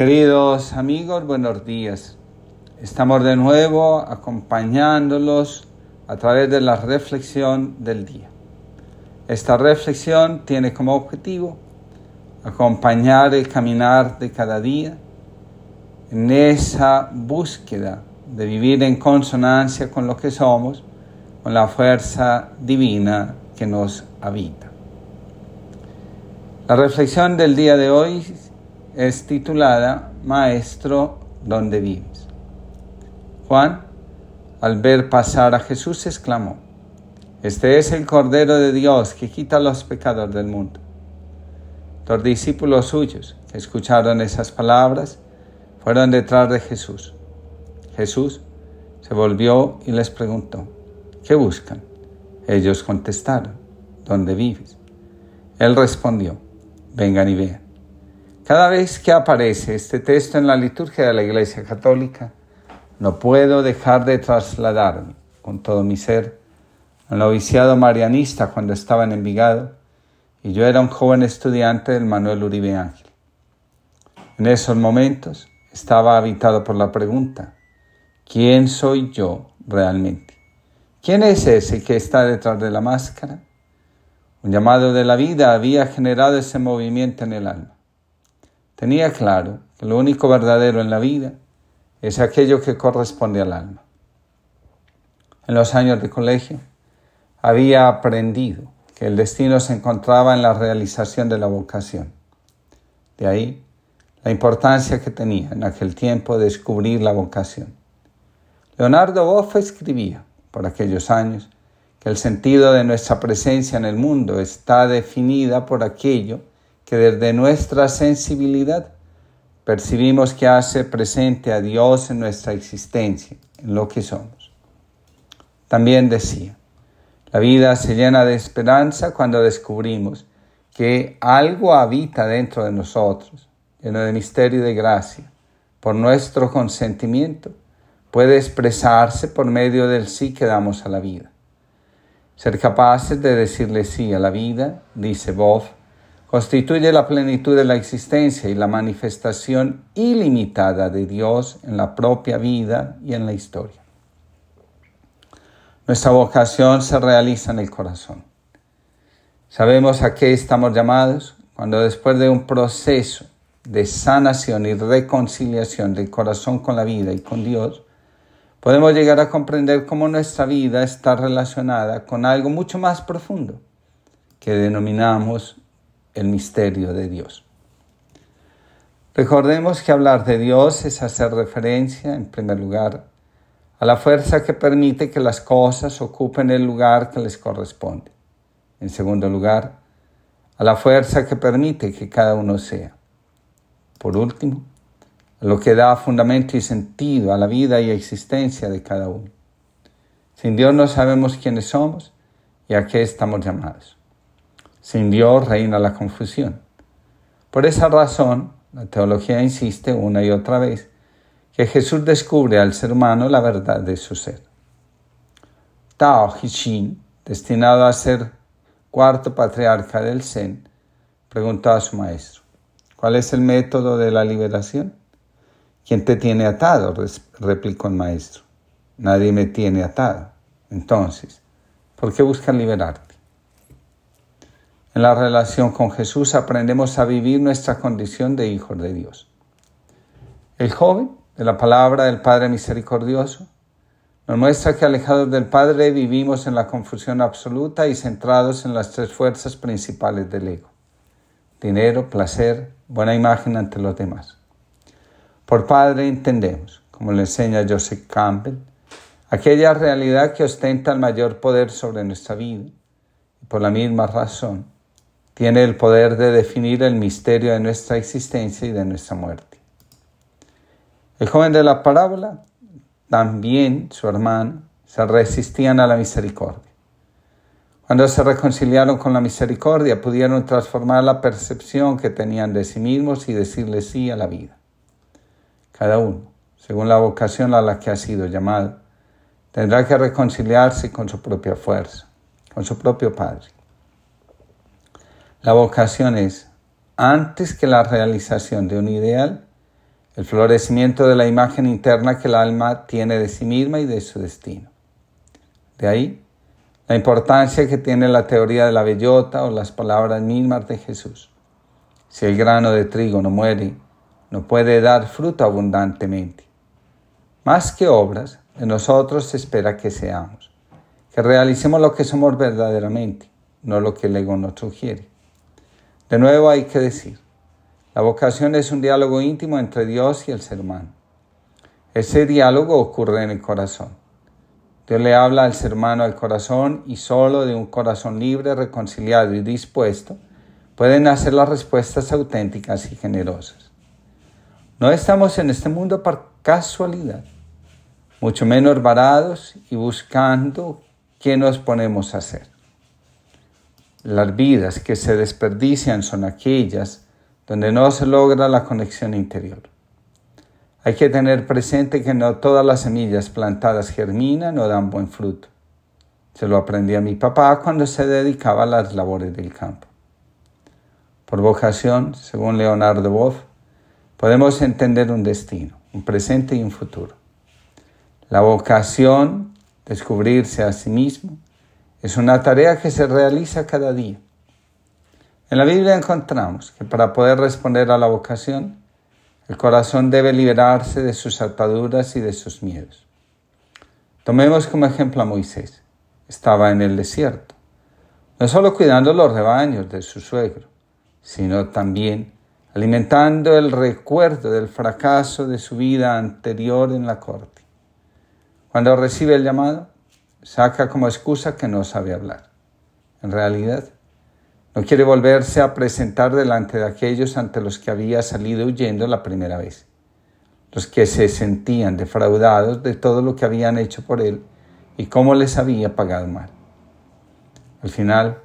Queridos amigos, buenos días. Estamos de nuevo acompañándolos a través de la reflexión del día. Esta reflexión tiene como objetivo acompañar el caminar de cada día en esa búsqueda de vivir en consonancia con lo que somos, con la fuerza divina que nos habita. La reflexión del día de hoy es titulada Maestro, ¿dónde vives? Juan, al ver pasar a Jesús, exclamó, Este es el Cordero de Dios que quita los pecados del mundo. Los discípulos suyos que escucharon esas palabras fueron detrás de Jesús. Jesús se volvió y les preguntó, ¿qué buscan? Ellos contestaron, ¿dónde vives? Él respondió, vengan y vean. Cada vez que aparece este texto en la liturgia de la Iglesia Católica, no puedo dejar de trasladarme con todo mi ser al noviciado marianista cuando estaba en Envigado y yo era un joven estudiante del Manuel Uribe Ángel. En esos momentos estaba habitado por la pregunta, ¿quién soy yo realmente? ¿Quién es ese que está detrás de la máscara? Un llamado de la vida había generado ese movimiento en el alma. Tenía claro que lo único verdadero en la vida es aquello que corresponde al alma. En los años de colegio había aprendido que el destino se encontraba en la realización de la vocación. De ahí la importancia que tenía en aquel tiempo descubrir la vocación. Leonardo Boff escribía por aquellos años que el sentido de nuestra presencia en el mundo está definida por aquello que desde nuestra sensibilidad percibimos que hace presente a Dios en nuestra existencia, en lo que somos. También decía, la vida se llena de esperanza cuando descubrimos que algo habita dentro de nosotros, lleno de misterio y de gracia, por nuestro consentimiento, puede expresarse por medio del sí que damos a la vida. Ser capaces de decirle sí a la vida, dice Boff, constituye la plenitud de la existencia y la manifestación ilimitada de Dios en la propia vida y en la historia. Nuestra vocación se realiza en el corazón. Sabemos a qué estamos llamados cuando después de un proceso de sanación y reconciliación del corazón con la vida y con Dios, podemos llegar a comprender cómo nuestra vida está relacionada con algo mucho más profundo que denominamos el misterio de Dios. Recordemos que hablar de Dios es hacer referencia, en primer lugar, a la fuerza que permite que las cosas ocupen el lugar que les corresponde. En segundo lugar, a la fuerza que permite que cada uno sea. Por último, a lo que da fundamento y sentido a la vida y existencia de cada uno. Sin Dios no sabemos quiénes somos y a qué estamos llamados. Sin Dios reina la confusión. Por esa razón, la teología insiste una y otra vez que Jesús descubre al ser humano la verdad de su ser. Tao Hichin, destinado a ser cuarto patriarca del Zen, preguntó a su maestro, ¿cuál es el método de la liberación? ¿Quién te tiene atado? replicó el maestro. Nadie me tiene atado. Entonces, ¿por qué buscan liberarte? En la relación con Jesús aprendemos a vivir nuestra condición de hijos de Dios. El joven, de la palabra del Padre misericordioso, nos muestra que alejados del Padre vivimos en la confusión absoluta y centrados en las tres fuerzas principales del ego. Dinero, placer, buena imagen ante los demás. Por Padre entendemos, como le enseña Joseph Campbell, aquella realidad que ostenta el mayor poder sobre nuestra vida y por la misma razón tiene el poder de definir el misterio de nuestra existencia y de nuestra muerte. El joven de la parábola, también su hermano, se resistían a la misericordia. Cuando se reconciliaron con la misericordia, pudieron transformar la percepción que tenían de sí mismos y decirle sí a la vida. Cada uno, según la vocación a la que ha sido llamado, tendrá que reconciliarse con su propia fuerza, con su propio Padre. La vocación es, antes que la realización de un ideal, el florecimiento de la imagen interna que el alma tiene de sí misma y de su destino. De ahí la importancia que tiene la teoría de la bellota o las palabras mismas de Jesús. Si el grano de trigo no muere, no puede dar fruto abundantemente. Más que obras, en nosotros se espera que seamos, que realicemos lo que somos verdaderamente, no lo que el ego nos sugiere. De nuevo hay que decir, la vocación es un diálogo íntimo entre Dios y el ser humano. Ese diálogo ocurre en el corazón. Dios le habla al ser humano al corazón y solo de un corazón libre, reconciliado y dispuesto pueden hacer las respuestas auténticas y generosas. No estamos en este mundo por casualidad, mucho menos varados y buscando qué nos ponemos a hacer. Las vidas que se desperdician son aquellas donde no se logra la conexión interior. Hay que tener presente que no todas las semillas plantadas germinan o dan buen fruto. Se lo aprendí a mi papá cuando se dedicaba a las labores del campo. Por vocación, según Leonardo Boff, podemos entender un destino, un presente y un futuro. La vocación, descubrirse a sí mismo, es una tarea que se realiza cada día. En la Biblia encontramos que para poder responder a la vocación, el corazón debe liberarse de sus ataduras y de sus miedos. Tomemos como ejemplo a Moisés. Estaba en el desierto, no solo cuidando los rebaños de su suegro, sino también alimentando el recuerdo del fracaso de su vida anterior en la corte. Cuando recibe el llamado, saca como excusa que no sabe hablar. En realidad, no quiere volverse a presentar delante de aquellos ante los que había salido huyendo la primera vez, los que se sentían defraudados de todo lo que habían hecho por él y cómo les había pagado mal. Al final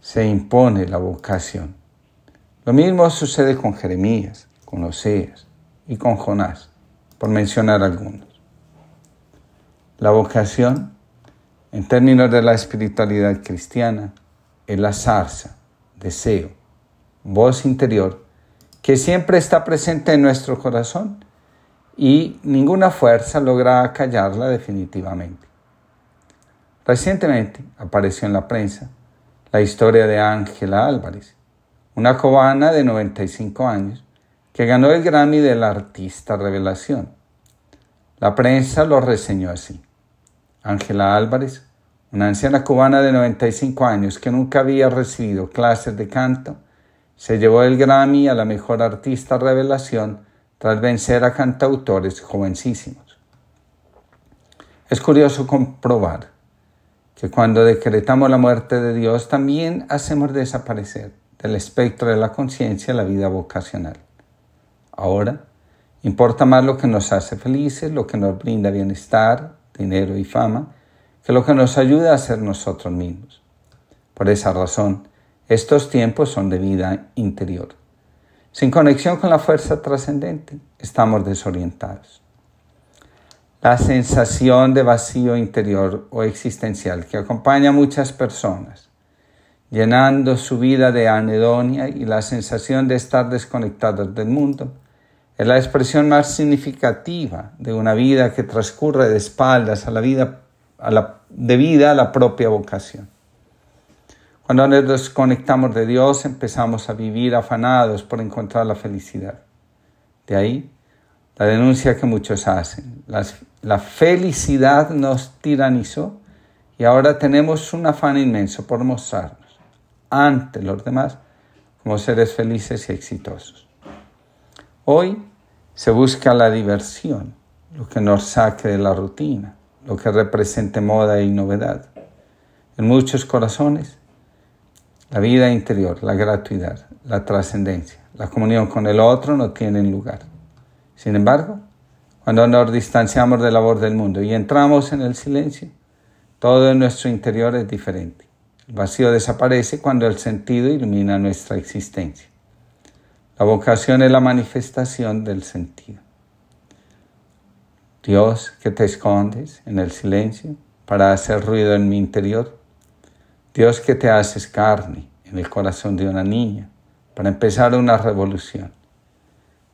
se impone la vocación. Lo mismo sucede con Jeremías, con Oseas y con Jonás, por mencionar algunos. La vocación, en términos de la espiritualidad cristiana, es la zarza deseo, voz interior, que siempre está presente en nuestro corazón y ninguna fuerza logra callarla definitivamente. Recientemente apareció en la prensa la historia de Ángela Álvarez, una cubana de 95 años que ganó el Grammy del Artista Revelación. La prensa lo reseñó así. Ángela Álvarez una anciana cubana de 95 años que nunca había recibido clases de canto, se llevó el Grammy a la mejor artista revelación tras vencer a cantautores jovencísimos. Es curioso comprobar que cuando decretamos la muerte de Dios también hacemos desaparecer del espectro de la conciencia la vida vocacional. Ahora, importa más lo que nos hace felices, lo que nos brinda bienestar, dinero y fama, que lo que nos ayuda a ser nosotros mismos. Por esa razón, estos tiempos son de vida interior. Sin conexión con la fuerza trascendente, estamos desorientados. La sensación de vacío interior o existencial que acompaña a muchas personas, llenando su vida de anedonia y la sensación de estar desconectados del mundo, es la expresión más significativa de una vida que transcurre de espaldas a la vida a la, debida a la propia vocación. Cuando nos desconectamos de Dios empezamos a vivir afanados por encontrar la felicidad. De ahí la denuncia que muchos hacen. la felicidad nos tiranizó y ahora tenemos un afán inmenso por mostrarnos ante los demás como seres felices y exitosos. Hoy se busca la diversión, lo que nos saque de la rutina lo que represente moda y novedad. En muchos corazones, la vida interior, la gratuidad, la trascendencia, la comunión con el otro no tienen lugar. Sin embargo, cuando nos distanciamos de la voz del mundo y entramos en el silencio, todo en nuestro interior es diferente. El vacío desaparece cuando el sentido ilumina nuestra existencia. La vocación es la manifestación del sentido. Dios que te escondes en el silencio para hacer ruido en mi interior. Dios que te haces carne en el corazón de una niña para empezar una revolución.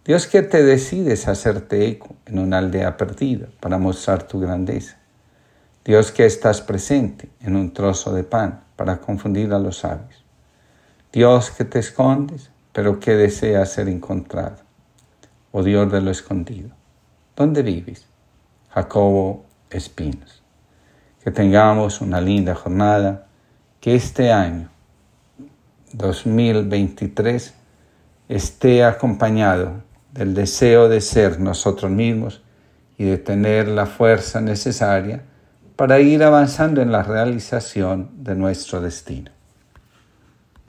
Dios que te decides hacerte eco en una aldea perdida para mostrar tu grandeza. Dios que estás presente en un trozo de pan para confundir a los sabios. Dios que te escondes, pero que desea ser encontrado. Oh Dios de lo escondido, ¿dónde vives? Jacobo Espinos. Que tengamos una linda jornada, que este año 2023 esté acompañado del deseo de ser nosotros mismos y de tener la fuerza necesaria para ir avanzando en la realización de nuestro destino.